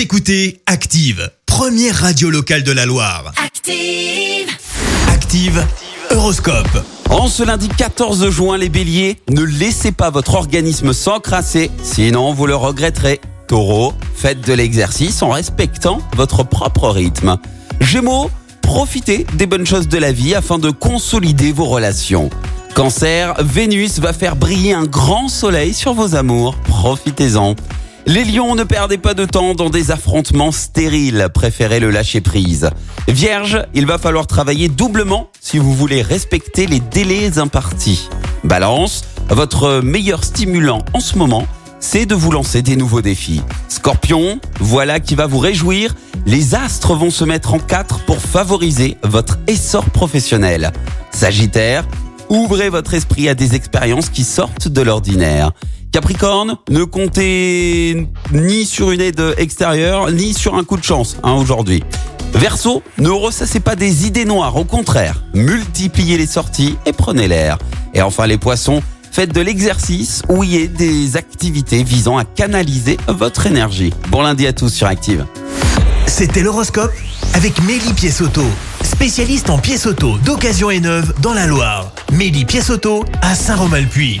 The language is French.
Vous écoutez Active, première radio locale de la Loire. Active. Active, Horoscope. En ce lundi 14 juin, les béliers, ne laissez pas votre organisme s'encrasser, sinon vous le regretterez. Taureau, faites de l'exercice en respectant votre propre rythme. Gémeaux, profitez des bonnes choses de la vie afin de consolider vos relations. Cancer, Vénus va faire briller un grand soleil sur vos amours, profitez-en. Les lions, ne perdez pas de temps dans des affrontements stériles, préférez le lâcher prise. Vierge, il va falloir travailler doublement si vous voulez respecter les délais impartis. Balance, votre meilleur stimulant en ce moment, c'est de vous lancer des nouveaux défis. Scorpion, voilà qui va vous réjouir, les astres vont se mettre en quatre pour favoriser votre essor professionnel. Sagittaire, ouvrez votre esprit à des expériences qui sortent de l'ordinaire. Capricorne, ne comptez ni sur une aide extérieure, ni sur un coup de chance hein, aujourd'hui. Verseau, ne ressassez pas des idées noires, au contraire, multipliez les sorties et prenez l'air. Et enfin les poissons, faites de l'exercice ou y des activités visant à canaliser votre énergie. Bon lundi à tous sur Active. C'était l'horoscope avec Mélie Pièce-Auto, spécialiste en pièces auto d'occasion et neuve dans la Loire. Mélie Pièce-Auto à Saint-Romain-le-Puy.